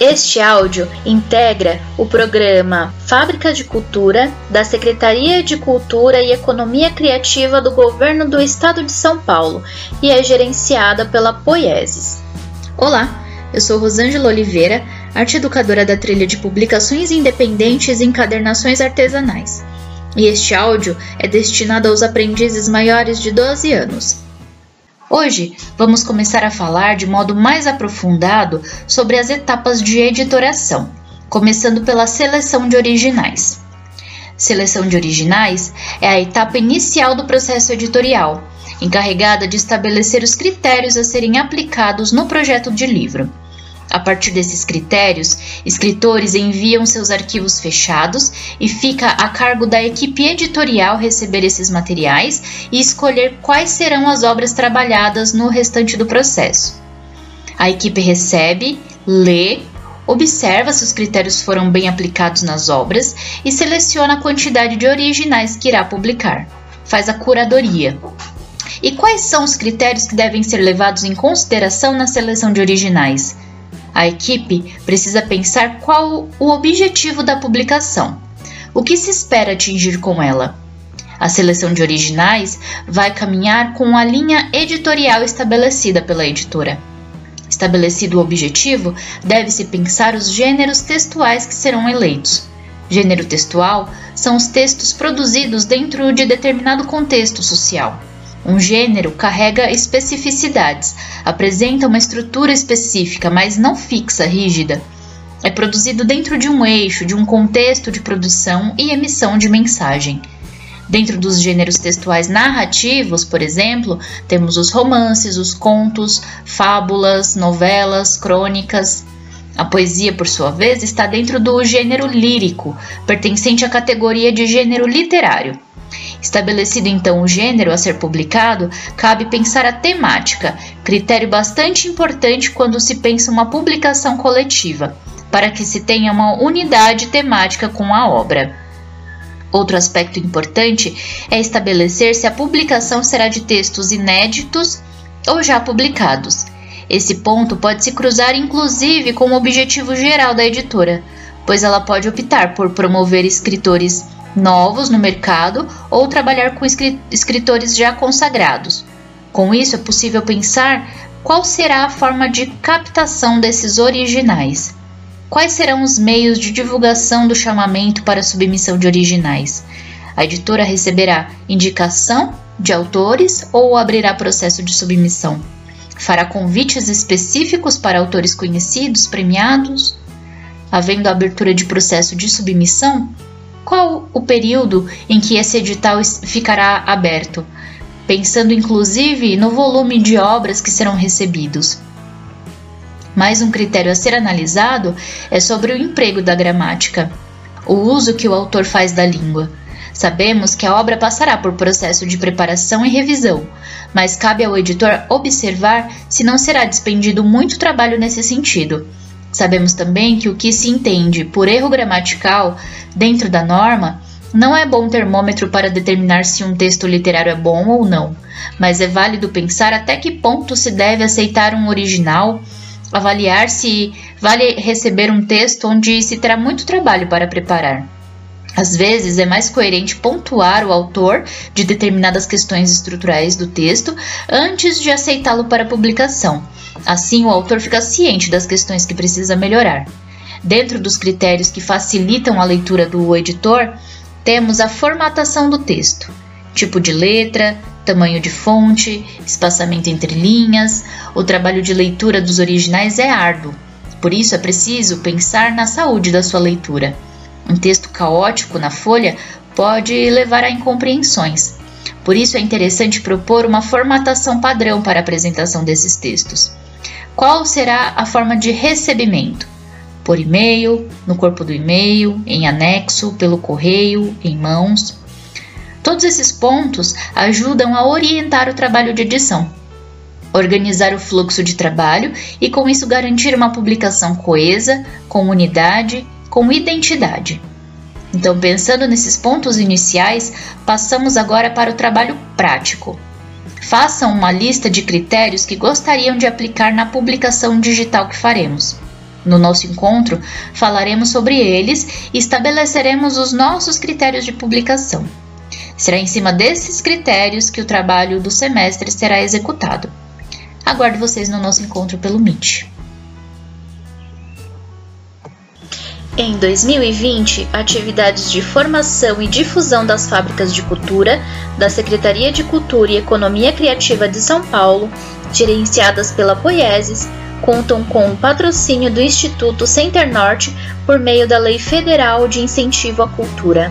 Este áudio integra o programa Fábrica de Cultura da Secretaria de Cultura e Economia Criativa do Governo do Estado de São Paulo e é gerenciada pela Poieses. Olá, eu sou Rosângela Oliveira, arte educadora da trilha de publicações independentes e encadernações artesanais. E este áudio é destinado aos aprendizes maiores de 12 anos. Hoje vamos começar a falar de modo mais aprofundado sobre as etapas de editoração, começando pela seleção de originais. Seleção de originais é a etapa inicial do processo editorial, encarregada de estabelecer os critérios a serem aplicados no projeto de livro. A partir desses critérios, escritores enviam seus arquivos fechados e fica a cargo da equipe editorial receber esses materiais e escolher quais serão as obras trabalhadas no restante do processo. A equipe recebe, lê, observa se os critérios foram bem aplicados nas obras e seleciona a quantidade de originais que irá publicar. Faz a curadoria. E quais são os critérios que devem ser levados em consideração na seleção de originais? A equipe precisa pensar qual o objetivo da publicação. O que se espera atingir com ela? A seleção de originais vai caminhar com a linha editorial estabelecida pela editora. Estabelecido o objetivo, deve-se pensar os gêneros textuais que serão eleitos. Gênero textual são os textos produzidos dentro de determinado contexto social. Um gênero carrega especificidades, apresenta uma estrutura específica, mas não fixa, rígida. É produzido dentro de um eixo, de um contexto de produção e emissão de mensagem. Dentro dos gêneros textuais narrativos, por exemplo, temos os romances, os contos, fábulas, novelas, crônicas. A poesia, por sua vez, está dentro do gênero lírico, pertencente à categoria de gênero literário. Estabelecido então o gênero a ser publicado, cabe pensar a temática, critério bastante importante quando se pensa uma publicação coletiva, para que se tenha uma unidade temática com a obra. Outro aspecto importante é estabelecer se a publicação será de textos inéditos ou já publicados. Esse ponto pode se cruzar inclusive com o objetivo geral da editora, pois ela pode optar por promover escritores novos no mercado ou trabalhar com escritores já consagrados. Com isso, é possível pensar qual será a forma de captação desses originais. Quais serão os meios de divulgação do chamamento para submissão de originais? A editora receberá indicação de autores ou abrirá processo de submissão? Fará convites específicos para autores conhecidos, premiados? Havendo abertura de processo de submissão, qual o período em que esse edital ficará aberto, pensando inclusive no volume de obras que serão recebidos. Mais um critério a ser analisado é sobre o emprego da gramática, o uso que o autor faz da língua. Sabemos que a obra passará por processo de preparação e revisão, mas cabe ao editor observar se não será despendido muito trabalho nesse sentido Sabemos também que o que se entende por erro gramatical dentro da norma não é bom termômetro para determinar se um texto literário é bom ou não, mas é válido pensar até que ponto se deve aceitar um original, avaliar se vale receber um texto onde se terá muito trabalho para preparar. Às vezes é mais coerente pontuar o autor de determinadas questões estruturais do texto antes de aceitá-lo para publicação. Assim, o autor fica ciente das questões que precisa melhorar. Dentro dos critérios que facilitam a leitura do editor, temos a formatação do texto, tipo de letra, tamanho de fonte, espaçamento entre linhas. O trabalho de leitura dos originais é árduo, por isso é preciso pensar na saúde da sua leitura. Um texto caótico na folha pode levar a incompreensões. Por isso é interessante propor uma formatação padrão para a apresentação desses textos. Qual será a forma de recebimento? Por e-mail, no corpo do e-mail, em anexo, pelo correio, em mãos. Todos esses pontos ajudam a orientar o trabalho de edição, organizar o fluxo de trabalho e, com isso, garantir uma publicação coesa, com unidade com identidade. Então, pensando nesses pontos iniciais, passamos agora para o trabalho prático. Façam uma lista de critérios que gostariam de aplicar na publicação digital que faremos. No nosso encontro, falaremos sobre eles e estabeleceremos os nossos critérios de publicação. Será em cima desses critérios que o trabalho do semestre será executado. Aguardo vocês no nosso encontro pelo Meet. Em 2020, atividades de formação e difusão das fábricas de cultura da Secretaria de Cultura e Economia Criativa de São Paulo, gerenciadas pela Poieses, contam com o patrocínio do Instituto Center Norte por meio da Lei Federal de Incentivo à Cultura.